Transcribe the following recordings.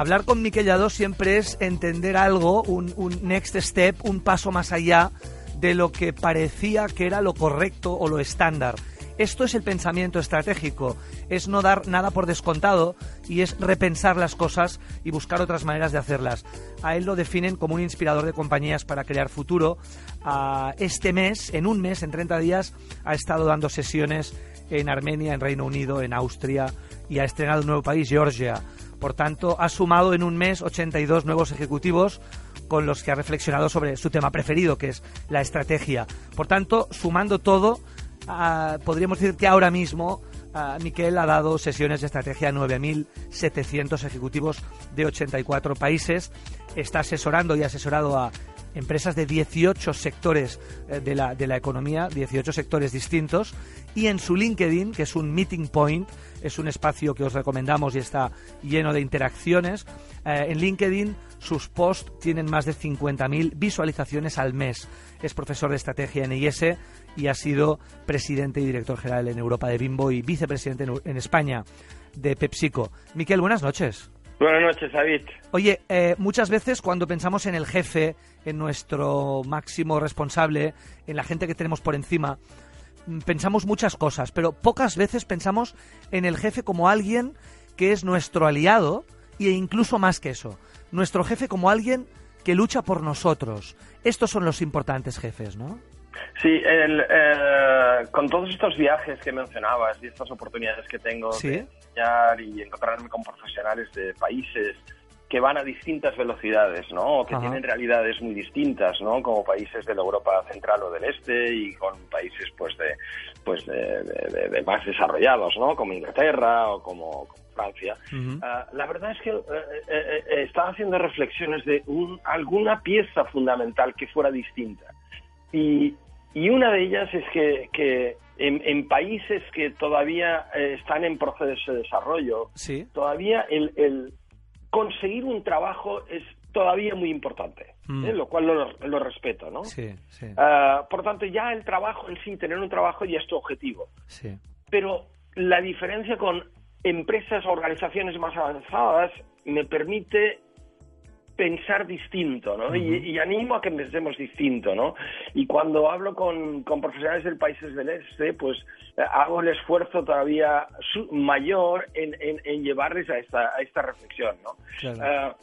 Hablar con Miquel siempre es entender algo, un, next step, un paso más allá de lo que parecía que era lo correcto o lo estándar. Esto es el pensamiento estratégico, es no dar nada por descontado y es repensar las cosas y buscar otras maneras de hacerlas. A él lo definen como un inspirador de compañías para crear futuro. Este mes, en un mes, en 30 días, ha estado dando sesiones en Armenia, en Reino Unido, en Austria y ha estrenado un nuevo país, Georgia. Por tanto, ha sumado en un mes 82 nuevos ejecutivos con los que ha reflexionado sobre su tema preferido, que es la estrategia. Por tanto, sumando todo, ah, podríamos decir que ahora mismo ah, Miquel ha dado sesiones de estrategia a 9.700 ejecutivos de 84 países. Está asesorando y asesorado a empresas de 18 sectores eh, de la, de la economía, 18 sectores distintos, y en su LinkedIn, que es un meeting point, es un espacio que os recomendamos y está lleno de interacciones, eh, en LinkedIn sus posts tienen más de 50.000 visualizaciones al mes. Es profesor de estrategia en IES y ha sido presidente y director general en Europa de Bimbo y vicepresidente en, en España de PepsiCo. Miquel, buenas noches. Buenas noches, David. Oye, eh, muchas veces cuando pensamos en el jefe, en nuestro máximo responsable, en la gente que tenemos por encima, mm, pensamos muchas cosas, pero pocas veces pensamos en el jefe como alguien que es nuestro aliado e incluso más que eso, nuestro jefe como alguien que lucha por nosotros. Estos son los importantes jefes, ¿no? Sí, el, eh, con todos estos viajes que mencionabas y estas oportunidades que tengo Sí. de enseñar y encontrarme con profesionales de países que van a distintas velocidades, ¿no? O que Ajá. tienen realidades muy distintas, ¿no? Como países de la Europa central o del este y con países, pues, de, pues, de, de- de- más desarrollados, ¿no? Como Inglaterra o como, como Francia. Ah, la verdad es que eh, estaba haciendo reflexiones de un- alguna pieza fundamental que fuera distinta. Y, y una de ellas es que, que en, en países que todavía eh, están en proceso de desarrollo, Sí. todavía el, el conseguir un trabajo es todavía muy importante, Mm. ¿eh? lo cual lo, lo respeto, ¿no? Sí, sí, Ah, por tanto, ya el trabajo en sí, tener un trabajo ya es tu objetivo sí. pero la diferencia con empresas o organizaciones más avanzadas me permite pensar distinto, ¿no? y, y animo a que pensemos distinto, ¿no? Y cuando hablo con, con profesionales del países del este, pues eh, hago el esfuerzo todavía mayor en, en- en llevarles a esta, a esta reflexión, ¿no? Claro. Eh,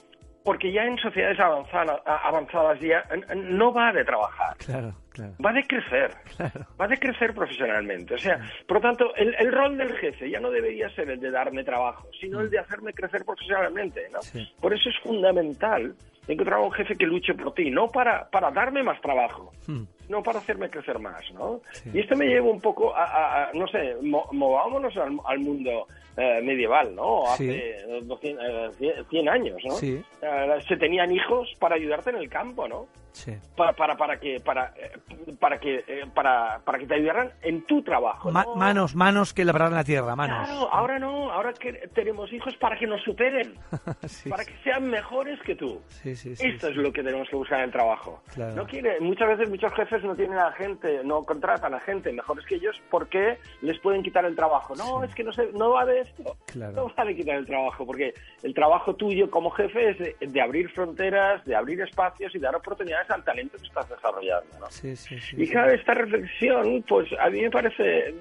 porque ya en sociedades avanzada- avanzadas ya no va de trabajar, Claro, claro. va de crecer Claro. va de crecer profesionalmente. O sea, por lo tanto, el, el rol del jefe ya no debería ser el de darme trabajo, sino el de hacerme crecer profesionalmente. ¿no? Sí. Por eso es fundamental encontrar un jefe que luche por ti, no para, para darme más trabajo, Hmm. No para hacerme crecer más. ¿no? Sí. Y esto me lleva un poco a, a- a, no sé, mo- movámonos al, al mundo eh, medieval, ¿no? Sí. Hace 200, eh, 100, 100 años, ¿no? Sí. Eh, se tenían hijos para ayudarte en el campo, ¿no? Sí. para para para que para eh, para que eh, para para que te ayudaran en tu trabajo Ma- ¿no? manos, manos que labrarán la tierra, manos. claro ahora no ahora que tenemos hijos para que nos superen Sí, para que sean mejores que tú sí, sí, sí, esto sí. es lo que tenemos que buscar en el trabajo Claro. no quiere muchas veces muchos jefes no tienen a gente no contratan a gente mejores que ellos porque les pueden quitar el trabajo no Sí. es que no se no va de esto Claro. no va de quitar el trabajo porque el trabajo tuyo como jefe es de, de abrir fronteras de abrir espacios y dar oportunidades al talento que estás desarrollando ¿no? Sí, sí, sí, Y claro, esta reflexión, pues a mí me parece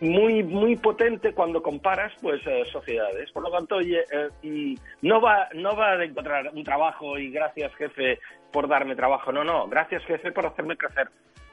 muy muy potente cuando comparas pues eh, sociedades. Por lo tanto, oye, eh, mm, no va no va de encontrar un trabajo y gracias jefe por darme trabajo. No, no, gracias jefe por hacerme crecer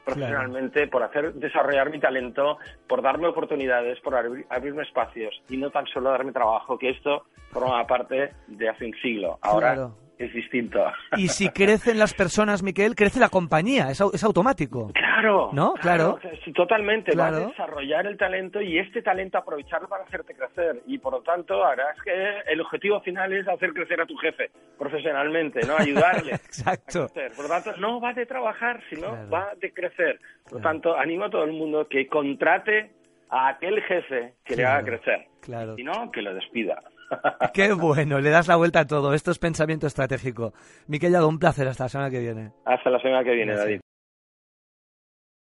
profesionalmente, por hacer desarrollar mi talento, por darme oportunidades, por abrir- abrirme espacios y no tan solo darme trabajo, que esto forma parte de hace un siglo. Ahora Claro. Es distinto. Y si crecen las personas, Miquel, crece la compañía, es, es automático. Claro. ¿No? Claro. Totalmente. Va Claro. a desarrollar el talento y este talento aprovecharlo para hacerte crecer. Y por lo tanto, harás que el objetivo final es hacer crecer a tu jefe profesionalmente, ¿no? Ayudarle. Exacto. a crecer. Por lo tanto, no va de trabajar, sino Claro. va de crecer. Por lo tanto, animo a todo el mundo que contrate a aquel jefe que le haga crecer. Claro. Si no, que lo despida. Qué bueno, le das la vuelta a todo. Esto es pensamiento estratégico. Miquel Llado, un placer. Hasta la semana que viene. Hasta la semana que viene, Gracias. David.